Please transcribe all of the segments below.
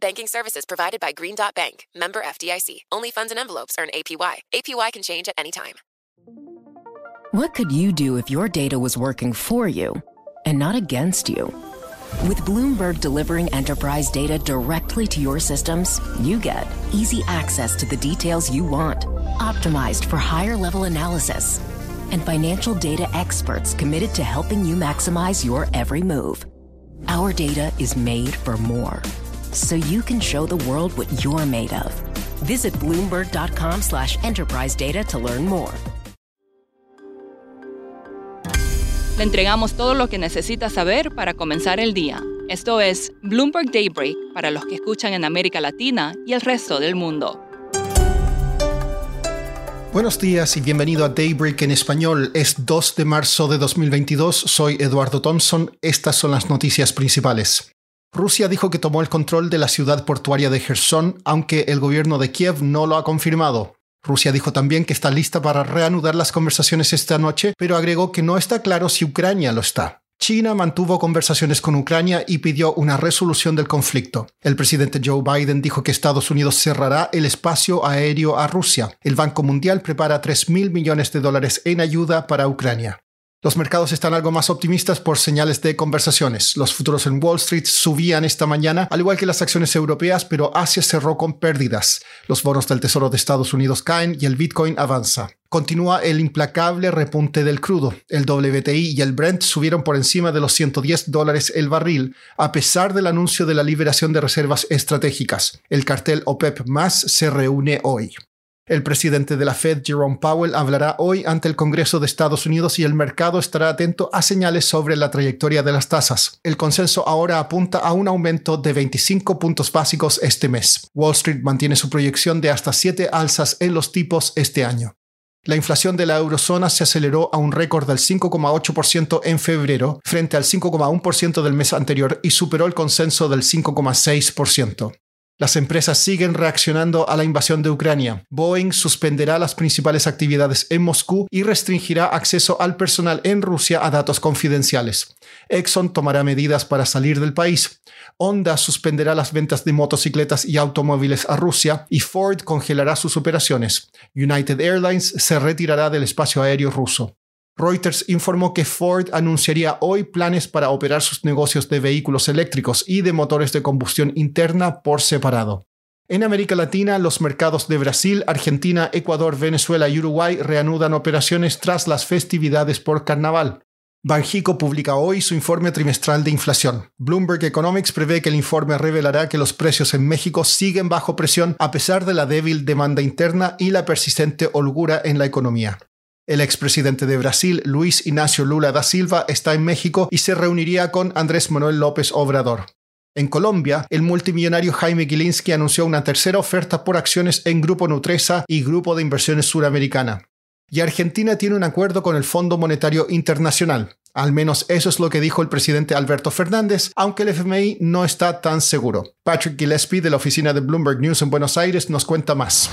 Banking services provided by Green Dot Bank, member FDIC. Only funds and envelopes earn APY. APY can change at any time. What could you do if your data was working for you and not against you? With Bloomberg delivering enterprise data directly to your systems, you get easy access to the details you want, optimized for higher level analysis, and financial data experts committed to helping you maximize your every move. Our data is made for more, so you can show the world what you're made of. Visit Bloomberg.com slash enterprise data to learn more. Le entregamos todo lo que necesita saber para comenzar el día. Esto es Bloomberg Daybreak para los que escuchan en América Latina y el resto del mundo. Buenos días y bienvenido a Daybreak en español. Es 2 de marzo de 2022. Soy Eduardo Thompson. Estas son las noticias principales. Rusia dijo que tomó el control de la ciudad portuaria de Gerson, aunque el gobierno de Kiev no lo ha confirmado. Rusia dijo también que está lista para reanudar las conversaciones esta noche, pero agregó que no está claro si Ucrania lo está. China mantuvo conversaciones con Ucrania y pidió una resolución del conflicto. El presidente Joe Biden dijo que Estados Unidos cerrará el espacio aéreo a Rusia. El Banco Mundial prepara 3 mil millones de dólares en ayuda para Ucrania. Los mercados están algo más optimistas por señales de conversaciones. Los futuros en Wall Street subían esta mañana, al igual que las acciones europeas, pero Asia cerró con pérdidas. Los bonos del Tesoro de Estados Unidos caen y el Bitcoin avanza. Continúa el implacable repunte del crudo. El WTI y el Brent subieron por encima de los 110 dólares el barril, a pesar del anuncio de la liberación de reservas estratégicas. El cartel OPEP más se reúne hoy. El presidente de la Fed, Jerome Powell, hablará hoy ante el Congreso de Estados Unidos y el mercado estará atento a señales sobre la trayectoria de las tasas. El consenso ahora apunta a un aumento de 25 puntos básicos este mes. Wall Street mantiene su proyección de hasta 7 alzas en los tipos este año. La inflación de la eurozona se aceleró a un récord del 5,8% en febrero frente al 5,1% del mes anterior y superó el consenso del 5,6%. Las empresas siguen reaccionando a la invasión de Ucrania. Boeing suspenderá las principales actividades en Moscú y restringirá acceso al personal en Rusia a datos confidenciales. Exxon tomará medidas para salir del país. Honda suspenderá las ventas de motocicletas y automóviles a Rusia y Ford congelará sus operaciones. United Airlines se retirará del espacio aéreo ruso. Reuters informó que Ford anunciaría hoy planes para operar sus negocios de vehículos eléctricos y de motores de combustión interna por separado. En América Latina, los mercados de Brasil, Argentina, Ecuador, Venezuela y Uruguay reanudan operaciones tras las festividades por carnaval. Banjico publica hoy su informe trimestral de inflación. Bloomberg Economics prevé que el informe revelará que los precios en México siguen bajo presión a pesar de la débil demanda interna y la persistente holgura en la economía. El expresidente de Brasil, Luis Ignacio Lula da Silva, está en México y se reuniría con Andrés Manuel López Obrador. En Colombia, el multimillonario Jaime Gilinski anunció una tercera oferta por acciones en Grupo Nutresa y Grupo de Inversiones Suramericana. Y Argentina tiene un acuerdo con el Fondo Monetario Internacional. Al menos eso es lo que dijo el presidente Alberto Fernández, aunque el FMI no está tan seguro. Patrick Gillespie de la oficina de Bloomberg News en Buenos Aires nos cuenta más.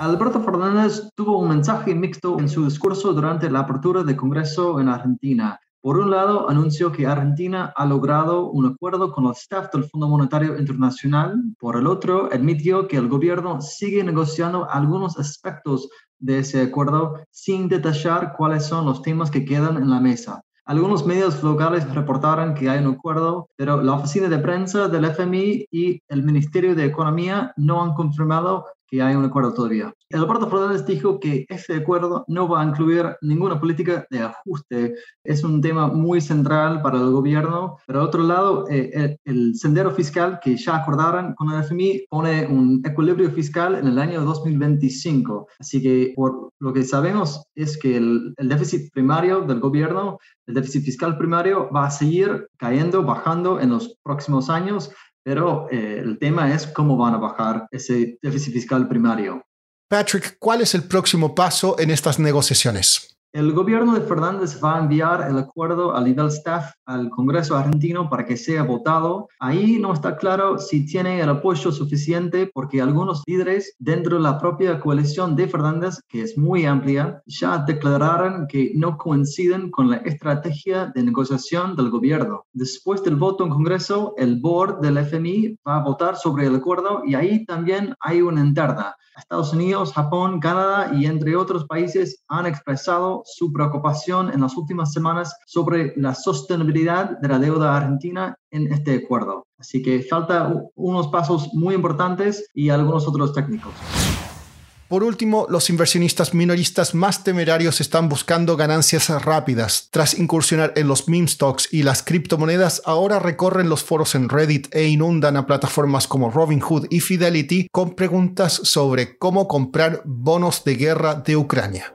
Alberto Fernández tuvo un mensaje mixto en su discurso durante la apertura del Congreso en Argentina. Por un lado, anunció que Argentina ha logrado un acuerdo con el staff del Fondo Monetario Internacional. Por el otro, admitió que el gobierno sigue negociando algunos aspectos de ese acuerdo sin detallar cuáles son los temas que quedan en la mesa. Algunos medios locales reportaron que hay un acuerdo, pero la oficina de prensa del FMI y el Ministerio de Economía no han confirmado que hay un acuerdo todavía. Alberto Fernández dijo que ese acuerdo no va a incluir ninguna política de ajuste. Es un tema muy central para el gobierno. Pero, al otro lado, eh, el, sendero fiscal que ya acordaron con el FMI pone un equilibrio fiscal en el año 2025. Así que por lo que sabemos es que el, el déficit primario del gobierno, el déficit fiscal primario, va a seguir cayendo, bajando en los próximos años pero eh, el tema es cómo van a bajar ese déficit fiscal primario. Patrick, ¿cuál es el próximo paso en estas negociaciones? El gobierno de Fernández va a enviar el acuerdo a nivel staff al Congreso argentino para que sea votado. Ahí no está claro si tiene el apoyo suficiente porque algunos líderes dentro de la propia coalición de Fernández, que es muy amplia, ya declararon que no coinciden con la estrategia de negociación del gobierno. Después del voto en Congreso, el board del FMI va a votar sobre el acuerdo y ahí también hay una interna. Estados Unidos, Japón, Canadá y entre otros países han expresado su preocupación en las últimas semanas sobre la sostenibilidad de la deuda argentina en este acuerdo. Así que falta unos pasos muy importantes y algunos otros técnicos. Por último, los inversionistas minoristas más temerarios están buscando ganancias rápidas. Tras incursionar en los meme stocks y las criptomonedas, ahora recorren los foros en Reddit e inundan a plataformas como Robinhood y Fidelity con preguntas sobre cómo comprar bonos de guerra de Ucrania.